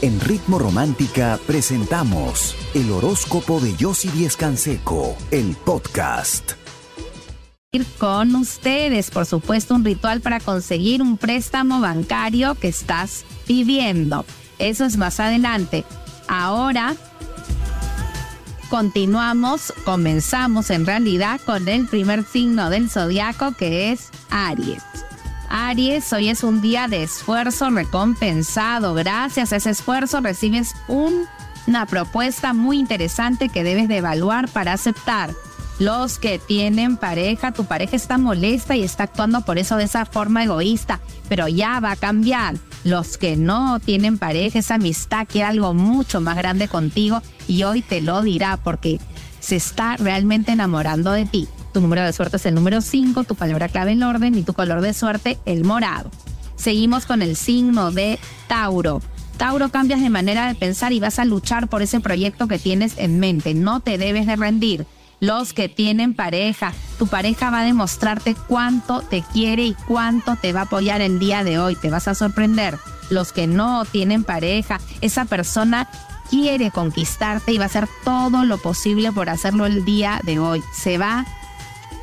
En Ritmo Romántica presentamos el horóscopo de Yossi Díez Canseco, el podcast. Con ustedes, por supuesto, un ritual para conseguir un préstamo bancario que estás pidiendo. Eso es más adelante. Ahora continuamos, comenzamos en realidad con el primer signo del zodiaco que es Aries. Aries, hoy es un día de esfuerzo recompensado. Gracias a ese esfuerzo recibes una propuesta muy interesante que debes de evaluar para aceptar. Los que tienen pareja, tu pareja está molesta y está actuando por eso de esa forma egoísta, pero ya va a cambiar. Los que no tienen pareja, esa amistad quiere algo mucho más grande contigo y hoy te lo dirá porque se está realmente enamorando de ti. Tu número de suerte es el número 5, tu palabra clave el orden y tu color de suerte el morado. Seguimos con el signo de Tauro. Tauro cambias de manera de pensar y vas a luchar por ese proyecto que tienes en mente. No te debes de rendir. Los que tienen pareja, tu pareja va a demostrarte cuánto te quiere y cuánto te va a apoyar el día de hoy. Te vas a sorprender. Los que no tienen pareja, esa persona quiere conquistarte y va a hacer todo lo posible por hacerlo el día de hoy. Se va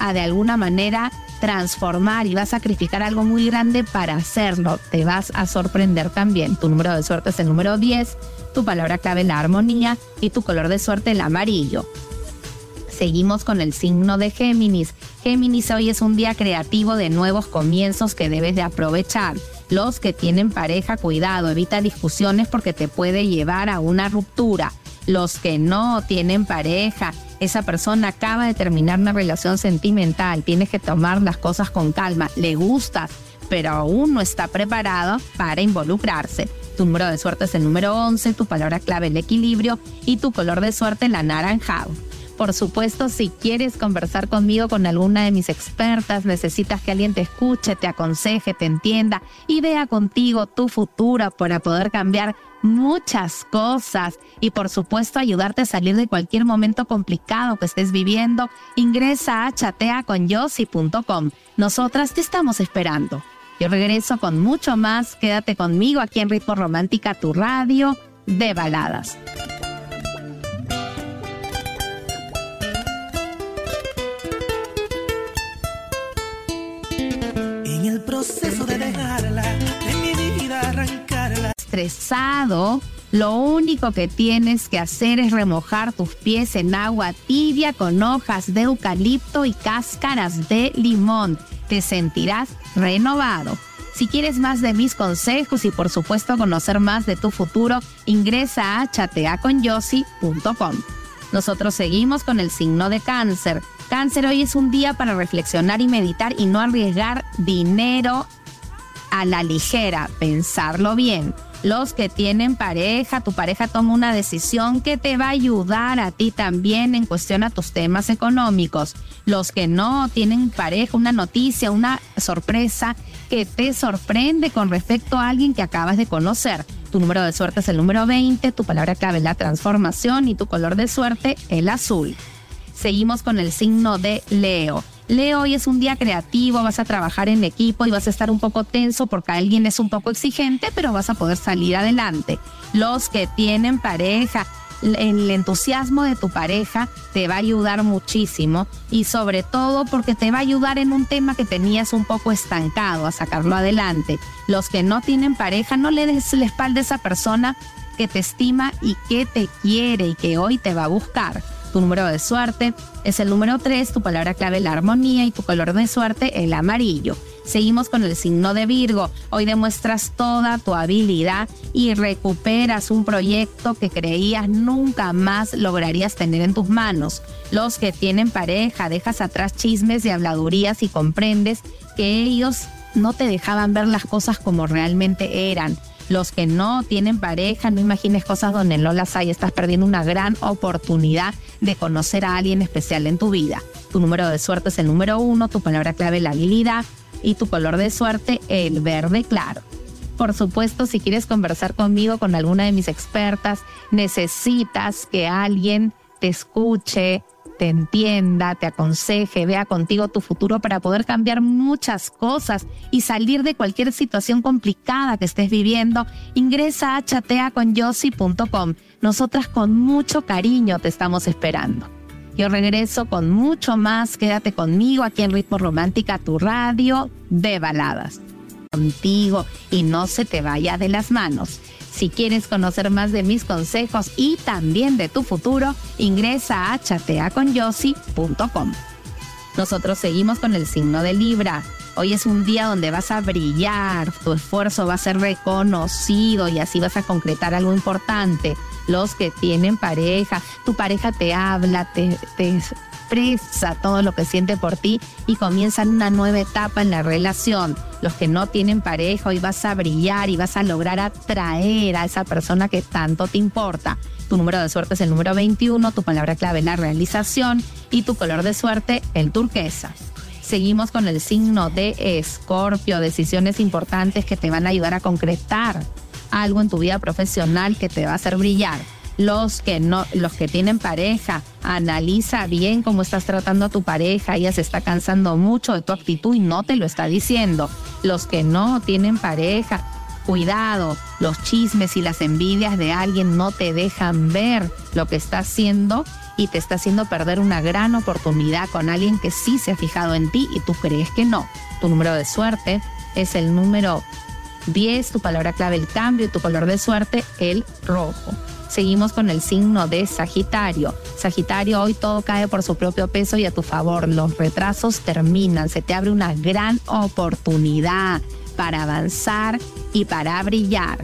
a de alguna manera transformar y va a sacrificar algo muy grande para hacerlo. Te vas a sorprender también. Tu número de suerte es el número 10, tu palabra clave la armonía y tu color de suerte el amarillo. Seguimos con el signo de Géminis. Géminis hoy es un día creativo de nuevos comienzos que debes de aprovechar. Los que tienen pareja, cuidado, evita discusiones porque te puede llevar a una ruptura. Los que no tienen pareja, esa persona acaba de terminar una relación sentimental, tienes que tomar las cosas con calma, le gusta, pero aún no está preparado para involucrarse. Tu número de suerte es el número 11, tu palabra clave el equilibrio y tu color de suerte el anaranjado. Por supuesto, si quieres conversar conmigo con alguna de mis expertas, necesitas que alguien te escuche, te aconseje, te entienda y vea contigo tu futuro para poder cambiar muchas cosas y por supuesto ayudarte a salir de cualquier momento complicado que estés viviendo, ingresa a chateaconyossi.com. Nosotras te estamos esperando. Yo regreso con mucho más. Quédate conmigo aquí en Ritmo Romántica, tu radio de baladas. Lo único que tienes que hacer es remojar tus pies en agua tibia con hojas de eucalipto y cáscaras de limón. Te sentirás renovado. Si quieres más de mis consejos y por supuesto conocer más de tu futuro, ingresa a chateaconyossi.com. Nosotros seguimos con el signo de cáncer. Cáncer, hoy es un día para reflexionar y meditar y no arriesgar dinero a la ligera, pensarlo bien. Los que tienen pareja, tu pareja toma una decisión que te va a ayudar a ti también en cuestión a tus temas económicos. Los que no tienen pareja, una noticia, una sorpresa que te sorprende con respecto a alguien que acabas de conocer. Tu número de suerte es el número 20, tu palabra clave la transformación y tu color de suerte el azul. Seguimos con el signo de Leo. Leo, hoy es un día creativo, vas a trabajar en equipo y vas a estar un poco tenso porque alguien es un poco exigente, pero vas a poder salir adelante. Los que tienen pareja, el entusiasmo de tu pareja te va a ayudar muchísimo y sobre todo porque te va a ayudar en un tema que tenías un poco estancado a sacarlo adelante. Los que no tienen pareja, no le des la espalda a esa persona que te estima y que te quiere y que hoy te va a buscar. Tu número de suerte es el número 3, tu palabra clave la armonía y tu color de suerte el amarillo. Seguimos con el signo de Virgo. Hoy demuestras toda tu habilidad y recuperas un proyecto que creías nunca más lograrías tener en tus manos. Los que tienen pareja, dejas atrás chismes y habladurías y comprendes que ellos no te dejaban ver las cosas como realmente eran los que no tienen pareja, no imagines cosas donde no las hay, estás perdiendo una gran oportunidad de conocer a alguien especial en tu vida. Tu número de suerte es el número uno, tu palabra clave la habilidad y tu color de suerte el verde claro. Por supuesto, si quieres conversar conmigo, con alguna de mis expertas, necesitas que alguien te escuche, te entienda, te aconseje, vea contigo tu futuro para poder cambiar muchas cosas y salir de cualquier situación complicada que estés viviendo, ingresa a chateaconyossi.com. Nosotras con mucho cariño te estamos esperando. Yo regreso con mucho más. Quédate conmigo aquí en Ritmo Romántica, tu radio de baladas. Contigo y no se te vaya de las manos. Si quieres conocer más de mis consejos y también de tu futuro, ingresa a chateaconyossi.com. Nosotros seguimos con el signo de Libra. Hoy es un día donde vas a brillar, tu esfuerzo va a ser reconocido y así vas a concretar algo importante. Los que tienen pareja, tu pareja te habla, te, te expresa todo lo que siente por ti y comienzan una nueva etapa en la relación. Los que no tienen pareja, hoy vas a brillar y vas a lograr atraer a esa persona que tanto te importa. Tu número de suerte es el número 21, tu palabra clave la realización y tu color de suerte el turquesa. Seguimos con el signo de Escorpio, decisiones importantes que te van a ayudar a concretar algo en tu vida profesional que te va a hacer brillar los que no, los que tienen pareja, analiza bien cómo estás tratando a tu pareja, ella se está cansando mucho de tu actitud y no te lo está diciendo. Los que no tienen pareja, cuidado, los chismes y las envidias de alguien no te dejan ver lo que está haciendo y te está haciendo perder una gran oportunidad con alguien que sí se ha fijado en ti y tú crees que no. Tu número de suerte es el número 10, tu palabra clave el cambio y tu color de suerte el rojo. Seguimos con el signo de Sagitario. Sagitario, hoy todo cae por su propio peso y a tu favor. Los retrasos terminan. Se te abre una gran oportunidad para avanzar y para brillar.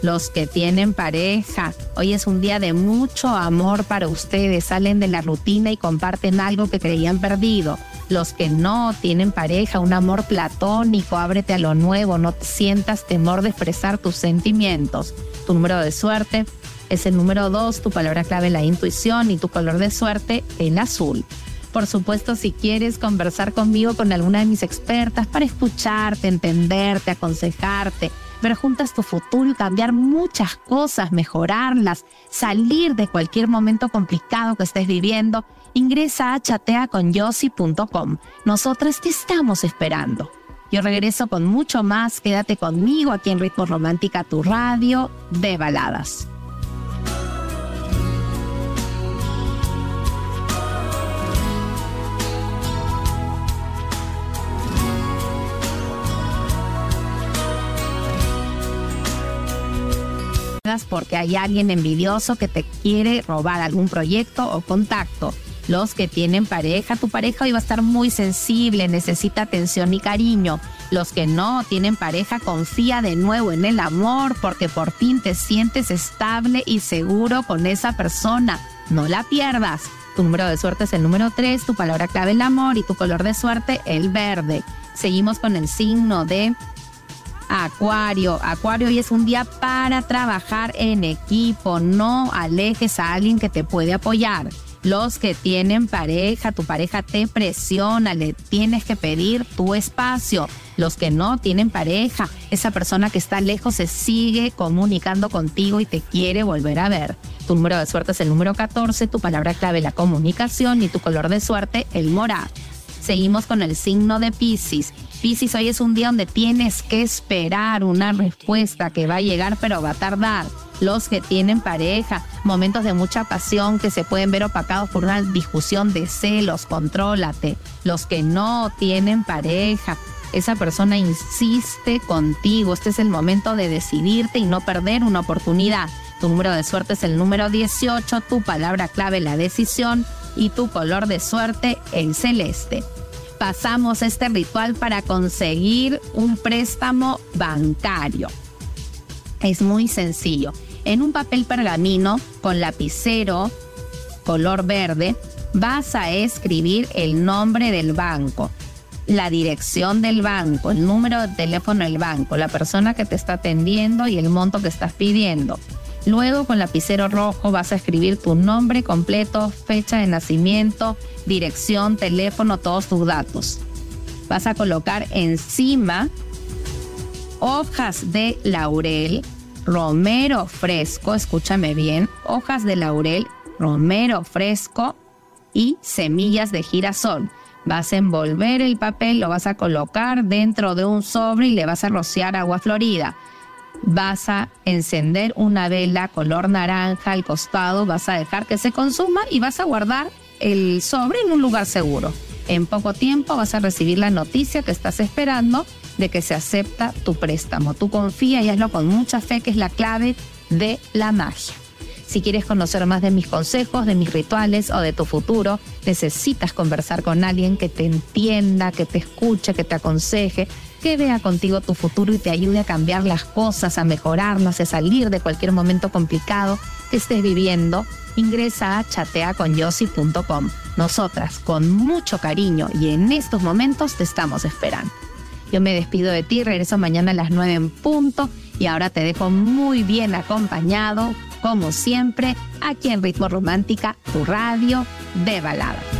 Los que tienen pareja, hoy es un día de mucho amor para ustedes. Salen de la rutina y comparten algo que creían perdido. Los que no tienen pareja, un amor platónico, ábrete a lo nuevo, no sientas temor de expresar tus sentimientos. Tu número de suerte es el número dos, tu palabra clave la intuición y tu color de suerte el azul. Por supuesto, si quieres conversar conmigo con alguna de mis expertas para escucharte, entenderte, aconsejarte, ver juntas tu futuro y cambiar muchas cosas, mejorarlas, salir de cualquier momento complicado que estés viviendo, ingresa a chateaconyossi.com. Nosotras te estamos esperando. Yo regreso con mucho más. Quédate conmigo aquí en Ritmo Romántica, tu radio de baladas. Porque hay alguien envidioso que te quiere robar algún proyecto o contacto. Los que tienen pareja, tu pareja hoy va a estar muy sensible, necesita atención y cariño. Los que no tienen pareja, confía de nuevo en el amor porque por fin te sientes estable y seguro con esa persona. No la pierdas. Tu número de suerte es el número 3, tu palabra clave el amor y tu color de suerte el verde. Seguimos con el signo de Acuario. Acuario, hoy es un día para trabajar en equipo. No alejes a alguien que te puede apoyar. Los que tienen pareja, tu pareja te presiona, le tienes que pedir tu espacio. Los que no tienen pareja, esa persona que está lejos se sigue comunicando contigo y te quiere volver a ver. Tu número de suerte es el número 14, tu palabra clave la comunicación y tu color de suerte el morado. Seguimos con el signo de Pisces. Pisces, hoy es un día donde tienes que esperar una respuesta que va a llegar, pero va a tardar. Los que tienen pareja, momentos de mucha pasión que se pueden ver opacados por una discusión de celos, contrólate. Los que no tienen pareja, esa persona insiste contigo. Este es el momento de decidirte y no perder una oportunidad. Tu número de suerte es el número 18, tu palabra clave la decisión y tu color de suerte el celeste pasamos este ritual para conseguir un préstamo bancario. Es muy sencillo. En un papel pergamino con lapicero color verde vas a escribir el nombre del banco, la dirección del banco, el número de teléfono del banco, la persona que te está atendiendo y el monto que estás pidiendo. Luego con lapicero rojo vas a escribir tu nombre completo, fecha de nacimiento, dirección, teléfono, todos tus datos. Vas a colocar encima hojas de laurel, romero fresco, escúchame bien, hojas de laurel, romero fresco y semillas de girasol. Vas a envolver el papel, lo vas a colocar dentro de un sobre y le vas a rociar agua florida. Vas a encender una vela color naranja al costado, vas a dejar que se consuma y vas a guardar el sobre en un lugar seguro. En poco tiempo vas a recibir la noticia que estás esperando de que se acepta tu préstamo. Tú confía y hazlo con mucha fe, que es la clave de la magia. Si quieres conocer más de mis consejos, de mis rituales o de tu futuro, necesitas conversar con alguien que te entienda, que te escuche, que te aconseje, que vea contigo tu futuro y te ayude a cambiar las cosas, a mejorarlas, a salir de cualquier momento complicado que estés viviendo. Ingresa a chateaconyossi.com. Nosotras, con mucho cariño y en estos momentos, te estamos esperando. Yo me despido de ti, regreso mañana a las 9 en punto y ahora te dejo muy bien acompañado como siempre, aquí en Ritmo Romántica, tu radio de balada.